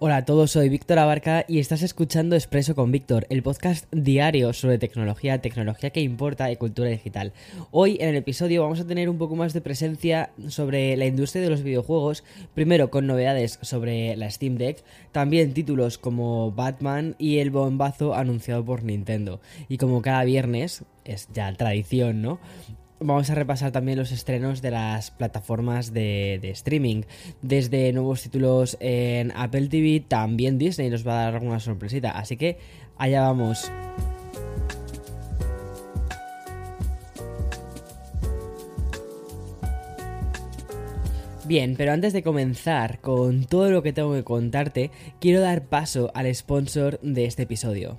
Hola a todos, soy Víctor Abarca y estás escuchando Expreso con Víctor, el podcast diario sobre tecnología, tecnología que importa y cultura digital. Hoy en el episodio vamos a tener un poco más de presencia sobre la industria de los videojuegos, primero con novedades sobre la Steam Deck, también títulos como Batman y el bombazo anunciado por Nintendo. Y como cada viernes, es ya tradición, ¿no? Vamos a repasar también los estrenos de las plataformas de, streaming. Desde nuevos títulos en Apple TV, también Disney nos va a dar alguna sorpresita. Así que allá vamos. Bien, pero antes de comenzar con todo lo que tengo que contarte, quiero dar paso al sponsor de este episodio.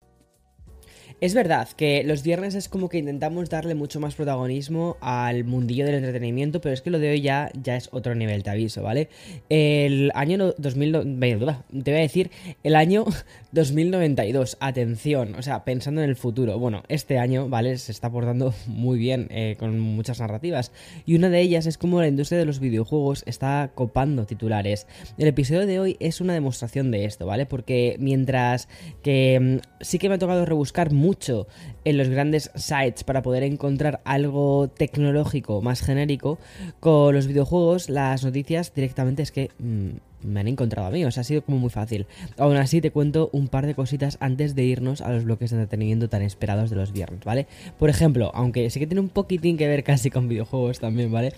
Es verdad que los viernes es como que intentamos darle mucho más protagonismo al mundillo del entretenimiento, pero es que lo de hoy ya, ya es otro nivel, te aviso, ¿vale? El año 2000, te voy a decir, el año 2092, atención, o sea, pensando en el futuro. Bueno, este año, ¿vale? Se está portando muy bien eh, con muchas narrativas. Y una de ellas es como la industria de los videojuegos está copando titulares. El episodio de hoy es una demostración de esto, ¿vale? Porque mientras que mm, sí que me ha tocado rebuscar mucho mucho en los grandes sites para poder encontrar algo tecnológico más genérico, con los videojuegos las noticias directamente es que... Mm, me han encontrado a mí, o sea, ha sido como muy fácil. Aún así, te cuento un par de cositas antes de irnos a los bloques de entretenimiento tan esperados de los viernes, ¿vale? Por ejemplo, aunque sí que tiene un poquitín que ver casi con videojuegos también, ¿vale?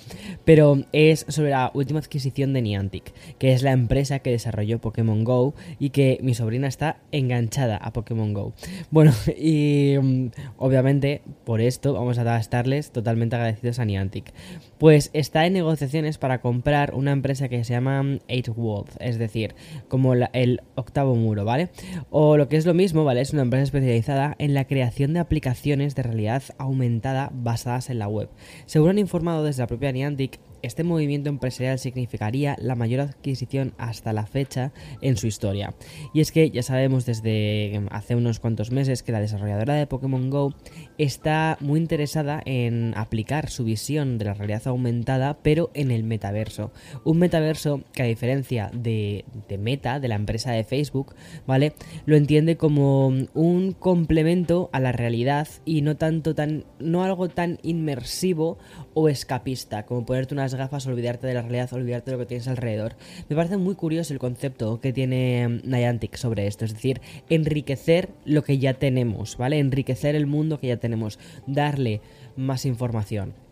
Pero es sobre la última adquisición de Niantic, que es la empresa que desarrolló Pokémon Go y que mi sobrina está enganchada a Pokémon Go. Bueno, y mm, obviamente por esto vamos a estarles totalmente agradecidos a Niantic. Pues está en negociaciones para comprar una empresa que se llama 8 es decir, como el octavo muro, ¿vale? O lo que es lo mismo, ¿vale? Es una empresa especializada en la creación de aplicaciones de realidad aumentada basadas en la web. Según han informado desde la propia Niantic, este movimiento empresarial significaría la mayor adquisición hasta la fecha en su historia. Y es que ya sabemos desde hace unos cuantos meses que la desarrolladora de Pokémon Go está muy interesada en aplicar su visión de la realidad aumentada, pero en el metaverso. Un metaverso que a diferencia de, Meta, de la empresa de Facebook, ¿vale? Lo entiende como un complemento a la realidad y no tanto tan. no algo tan inmersivo o escapista, como ponerte unas gafas, olvidarte de la realidad, olvidarte de lo que tienes alrededor. Me parece muy curioso el concepto que tiene mm, Niantic sobre esto, es decir, enriquecer lo que ya tenemos, ¿vale? Enriquecer el mundo que ya tenemos, darle más información.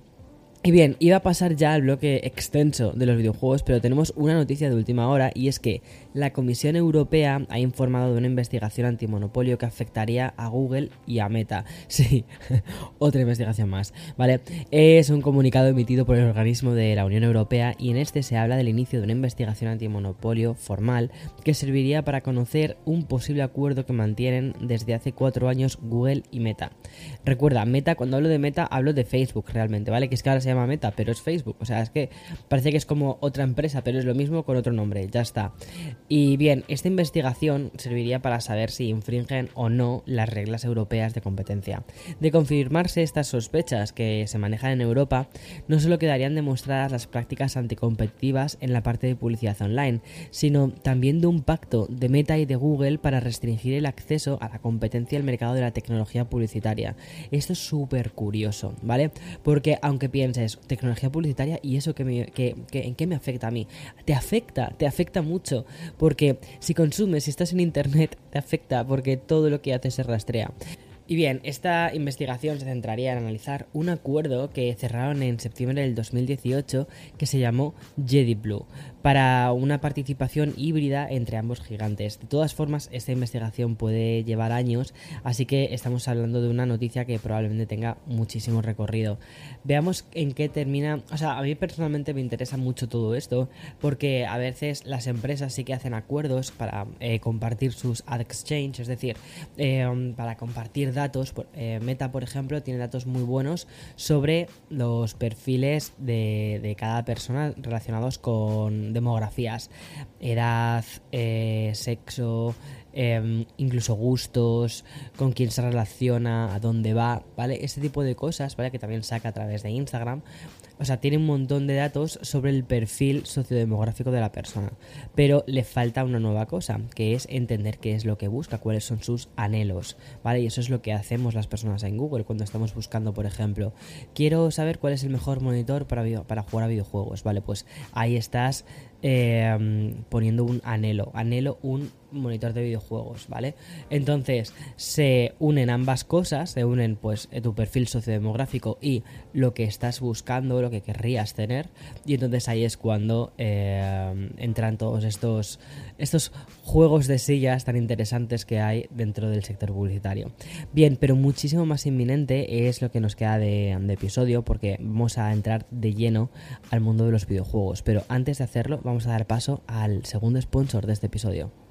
Y bien, iba a pasar ya al bloque extenso de los videojuegos, pero tenemos una noticia de última hora y es que la Comisión Europea ha informado de una investigación antimonopolio que afectaría a Google y a Meta. Sí, otra investigación más, ¿vale? Es un comunicado emitido por el organismo de la Unión Europea y en este se habla del inicio de una investigación antimonopolio formal que serviría para conocer un posible acuerdo que mantienen desde hace cuatro años Google y Meta. Recuerda, Meta, cuando hablo de Meta hablo de Facebook realmente, ¿vale? Que es que ahora se llama Meta, pero es Facebook. O sea, es que parece que es como otra empresa, pero es lo mismo con otro nombre, ya está. Y bien, esta investigación serviría para saber si infringen o no las reglas europeas de competencia. De confirmarse estas sospechas que se manejan en Europa, no solo quedarían demostradas las prácticas anticompetitivas en la parte de publicidad online, sino también de un pacto de Meta y de Google para restringir el acceso a la competencia del mercado de la tecnología publicitaria. Esto es súper curioso, ¿vale? Porque aunque tecnología publicitaria y eso que, me, que, en qué me afecta a mí, te afecta, te afecta mucho porque si consumes, si estás en internet, te afecta porque todo lo que haces se rastrea. Y bien, esta investigación se centraría en analizar un acuerdo que cerraron en septiembre del 2018 que se llamó Jedi Blue para una participación híbrida entre ambos gigantes. De todas formas, esta investigación puede llevar años, así que estamos hablando de una noticia que probablemente tenga muchísimo recorrido. Veamos en qué termina, o sea, a mí personalmente me interesa mucho todo esto porque a veces las empresas sí que hacen acuerdos para eh, compartir sus ad exchange, es decir, eh, para compartir datos datos. Eh, Meta, por ejemplo, tiene datos muy buenos sobre los perfiles de, cada persona relacionados con demografías, edad, eh, sexo, em, incluso gustos, con quién se relaciona, a dónde va, ¿vale? Este tipo de cosas, ¿vale? Que también saca a través de Instagram. O sea, tiene un montón de datos sobre el perfil sociodemográfico de la persona. Pero le falta una nueva cosa, que es entender qué es lo que busca, cuáles son sus anhelos, ¿vale? Y eso es lo que hacemos las personas en Google cuando estamos buscando, por ejemplo, quiero saber cuál es el mejor monitor para, para jugar a videojuegos, ¿vale? Pues ahí estás eh, poniendo un anhelo, anhelo un monitor de videojuegos, ¿vale? Entonces se unen ambas cosas, se unen pues tu perfil sociodemográfico y lo que estás buscando, lo que querrías tener, y entonces ahí es cuando eh, entran todos estos, estos juegos de sillas tan interesantes que hay dentro del sector publicitario. Bien, pero muchísimo más inminente es lo que nos queda de, de episodio porque vamos a entrar de lleno al mundo de los videojuegos, pero antes de hacerlo vamos a dar paso al segundo sponsor de este episodio.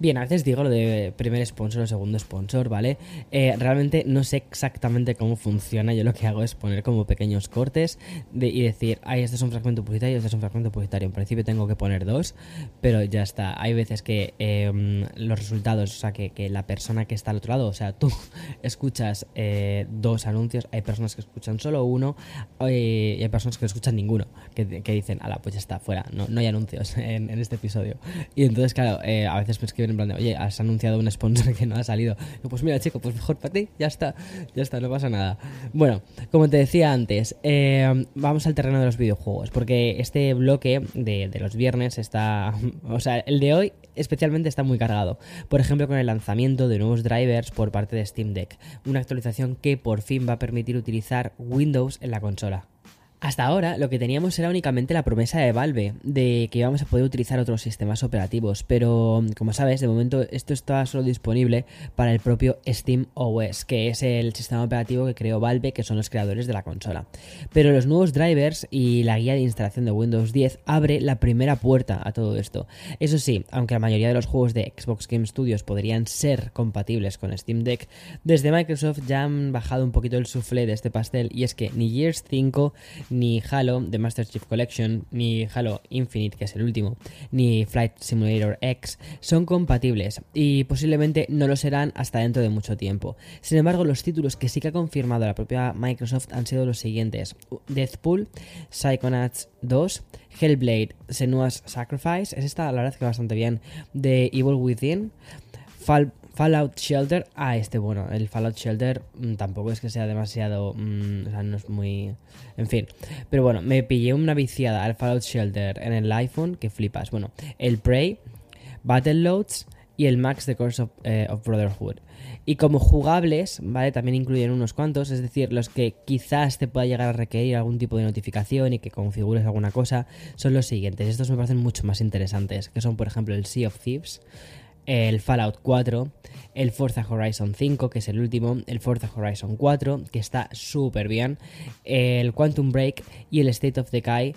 Bien, a veces digo lo de primer sponsor o segundo sponsor, ¿vale? Eh, realmente no sé exactamente cómo funciona. Yo lo que hago es poner como pequeños cortes y decir, ay, este es un fragmento publicitario, este es un fragmento publicitario. En principio tengo que poner dos, pero ya está. Hay veces que em, los resultados, o sea, que, la persona que está al otro lado, o sea, tú escuchas eh, dos anuncios, hay personas que escuchan solo uno eh, y hay personas que no escuchan ninguno, que, dicen, ala, pues ya está, fuera, no, no hay anuncios en, en, este episodio. Y entonces, claro, a veces me escriben en plan de, oye, has anunciado un sponsor que no ha salido. pues mira, chico, pues mejor para ti, ya está, ya está, no pasa nada. Bueno, como te decía antes, eh, vamos al terreno de los videojuegos, porque este bloque de, de los viernes está, o sea, el de hoy especialmente está muy cargado. Por ejemplo, con el lanzamiento de nuevos drivers por parte de Steam Deck, una actualización que por fin va a permitir utilizar Windows en la consola. Hasta ahora lo que teníamos era únicamente la promesa de Valve de que íbamos a poder utilizar otros sistemas operativos, pero como sabes, de momento esto está solo disponible para el propio Steam OS, que es el sistema operativo que creó Valve, que son los creadores de la consola. Pero los nuevos drivers y la guía de instalación de Windows 10 abre la primera puerta a todo esto. Eso sí, aunque la mayoría de los juegos de Xbox Game Studios podrían ser compatibles con Steam Deck, desde Microsoft ya han bajado un poquito el soufflé de este pastel y es que ni Gears 5 ni Halo The Master Chief Collection, ni Halo Infinite, que es el último, ni Flight Simulator X son compatibles y posiblemente no lo serán hasta dentro de mucho tiempo. Sin embargo, los títulos que sí que ha confirmado la propia Microsoft han sido los siguientes: Deathpool, Psychonauts 2, Hellblade, Senua's Sacrifice, es esta la verdad que bastante bien, The Evil Within, Fall Fallout Shelter. Ah, este, bueno, el Fallout Shelter mm, tampoco es que sea demasiado. Mm, o sea, no es muy. En fin. Pero bueno, me pillé una viciada al Fallout Shelter en el iPhone que flipas. Bueno, el Prey, Battleloads y el Max The Course eh, of, Brotherhood. Y como jugables, ¿vale? También incluyen unos cuantos, es decir, los que quizás te pueda llegar a requerir algún tipo de notificación y que configures alguna cosa, son los siguientes. Estos me parecen mucho más interesantes, que son, por ejemplo, el Sea of Thieves, el Fallout 4, el Forza Horizon 5, que es el último, el Forza Horizon 4, que está súper bien, el Quantum Break y el State of Decay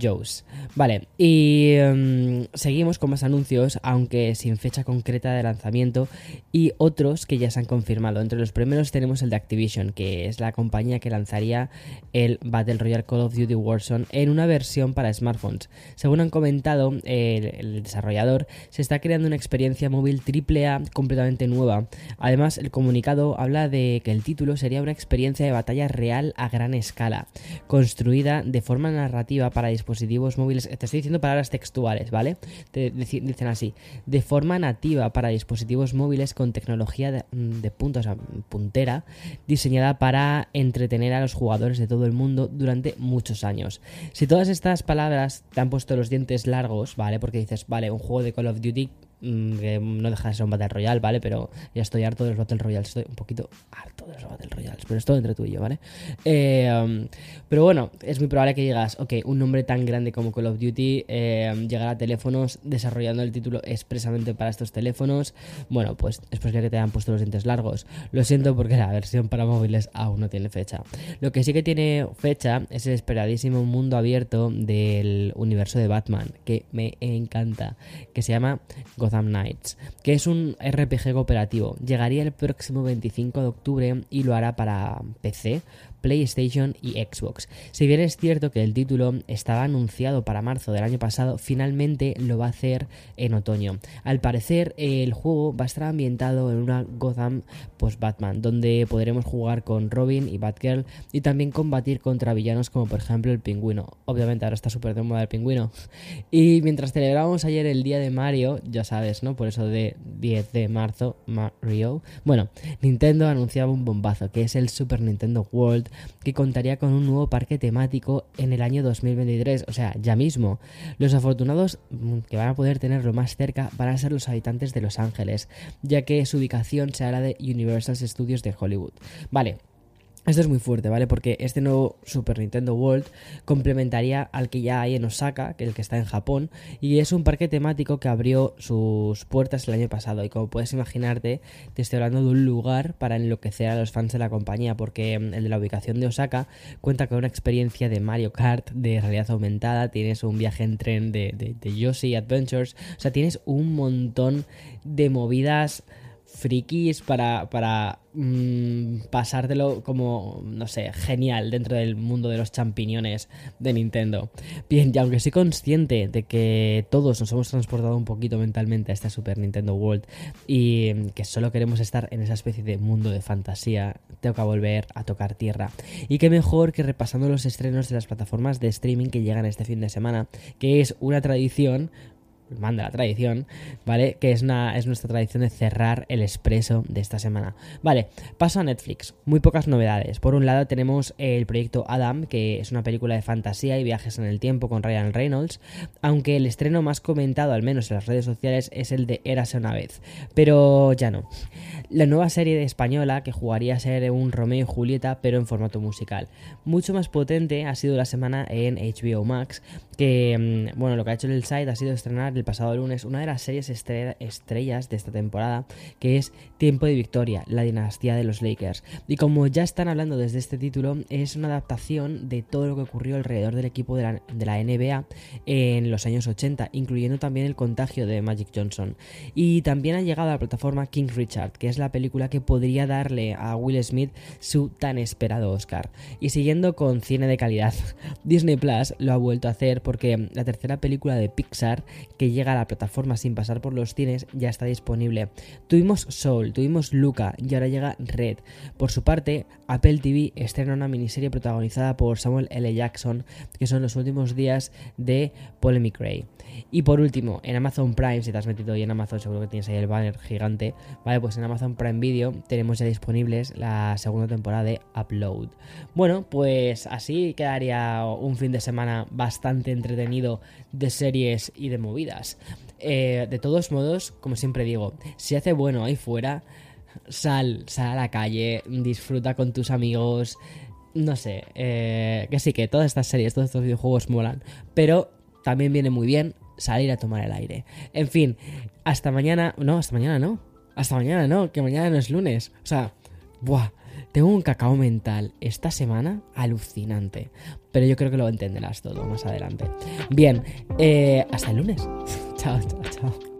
Joe's. Vale, y em, seguimos con más anuncios, aunque sin fecha concreta de lanzamiento, y otros que ya se han confirmado. Entre los primeros tenemos el de Activision, que es la compañía que lanzaría el Battle Royale Call of Duty Warzone en una versión para smartphones. Según han comentado el, el desarrollador, se está creando una experiencia móvil AAA completamente nueva. Además, el comunicado habla de que el título sería una experiencia de batalla real a gran escala, construida de forma narrativa para dispositivos móviles, te estoy diciendo palabras textuales, ¿vale? Te, dicen así, de forma nativa para dispositivos móviles con tecnología de, de punta, o sea, puntera, diseñada para entretener a los jugadores de todo el mundo durante muchos años. Si todas estas palabras te han puesto los dientes largos, ¿vale? Porque dices, vale, un juego de Call of Duty Mm, que no deja de ser un Battle Royale, ¿vale? Pero ya estoy harto de los Battle Royales, estoy un poquito harto de los Battle Royales, pero es todo entre tú y yo, ¿vale? Eh, um, pero bueno, es muy probable que digas, ok, un nombre tan grande como Call of Duty eh, llegará a teléfonos desarrollando el título expresamente para estos teléfonos. Bueno, pues es posible que te hayan puesto los dientes largos. Lo siento porque la versión para móviles aún no tiene fecha. Lo que sí que tiene fecha es el esperadísimo mundo abierto del universo de Batman, que me encanta, que se llama Gotham Knights, que es un RPG cooperativo. Llegaría el próximo 25 de octubre y lo hará para PC, PlayStation y Xbox. Si bien es cierto que el título estaba anunciado para marzo del año pasado, finalmente lo va a hacer en otoño. Al parecer, el juego va a estar ambientado en una Gotham post-Batman, donde podremos jugar con Robin y Batgirl y también combatir contra villanos como por ejemplo el pingüino. Obviamente ahora está súper de moda el pingüino. Y mientras celebramos ayer el día de Mario, ya sabes, ¿no? Por eso de 10 de marzo, Mario. Bueno, Nintendo anunciaba un bombazo, que es el Super Nintendo World que contaría con un nuevo parque temático en el año 2023, o sea, ya mismo. Los afortunados mm, que van a poder tenerlo más cerca van a ser los habitantes de Los Ángeles, ya que su ubicación será la de Universal Studios de Hollywood. Vale, esto es muy fuerte, ¿vale? Porque este nuevo Super Nintendo World complementaría al que ya hay en Osaka, que es el que está en Japón, y es un parque temático que abrió sus puertas el año pasado. Y como puedes imaginarte, te estoy hablando de un lugar para enloquecer a los fans de la compañía, porque mm, el de la ubicación de Osaka cuenta con una experiencia de Mario Kart de realidad aumentada, tienes un viaje en tren de, de, de Yoshi Adventures, o sea, tienes un montón de movidas frikis para, para mmm, pasártelo como, no sé, genial dentro del mundo de los champiñones de Nintendo. Bien, y aunque soy consciente de que todos nos hemos transportado un poquito mentalmente a esta Super Nintendo World y que solo queremos estar en esa especie de mundo de fantasía, tengo que volver a tocar tierra. Y qué mejor que repasando los estrenos de las plataformas de streaming que llegan este fin de semana, que es una tradición manda la tradición, ¿vale? Que es, una, es nuestra tradición de cerrar el expreso de esta semana. Vale, paso a Netflix. Muy pocas novedades. Por un lado tenemos el proyecto Adam, que es una película de fantasía y viajes en el tiempo con Ryan Reynolds, aunque el estreno más comentado, al menos en las redes sociales, es el de Érase una vez. Pero ya no. La nueva serie española, que jugaría a ser un Romeo y Julieta, pero en formato musical. Mucho más potente ha sido la semana en HBO Max, que, mm, bueno, lo que ha hecho el site ha sido estrenar pasado lunes una de las series estrellas de esta temporada, que es Tiempo de Victoria, la dinastía de los Lakers. Y como ya están hablando desde este título, es una adaptación de todo lo que ocurrió alrededor del equipo de la, NBA en los años 80, incluyendo también el contagio de Magic Johnson. Y también ha llegado a la plataforma King Richard, que es la película que podría darle a Will Smith su tan esperado Oscar. Y siguiendo con cine de calidad, Disney Plus lo ha vuelto a hacer porque la tercera película de Pixar que llega a la plataforma sin pasar por los cines ya está disponible. Tuvimos Soul, tuvimos Luca y ahora llega Red. Por su parte, Apple TV estrena una miniserie protagonizada por Samuel L. Jackson, que son los últimos días de Polemic Ray. Y por último, en Amazon Prime, si te has metido hoy en Amazon, seguro que tienes ahí el banner gigante. Vale, pues en Amazon Prime Video tenemos ya disponibles la segunda temporada de Upload. Bueno, pues así quedaría un fin de semana bastante entretenido de series y de movidas. Eh, de todos modos, como siempre digo, si hace bueno ahí fuera, sal, sal a la calle, disfruta con tus amigos. No sé, eh, que sí, que todas estas series, todos estos videojuegos molan. Pero también viene muy bien salir a tomar el aire. En fin, hasta mañana. No, hasta mañana no. Hasta mañana no, que mañana no es lunes. O sea, buah. Tengo un cacao mental esta semana alucinante. Pero yo creo que lo entenderás todo más adelante. Bien, eh, hasta el lunes. chao, chao, chao.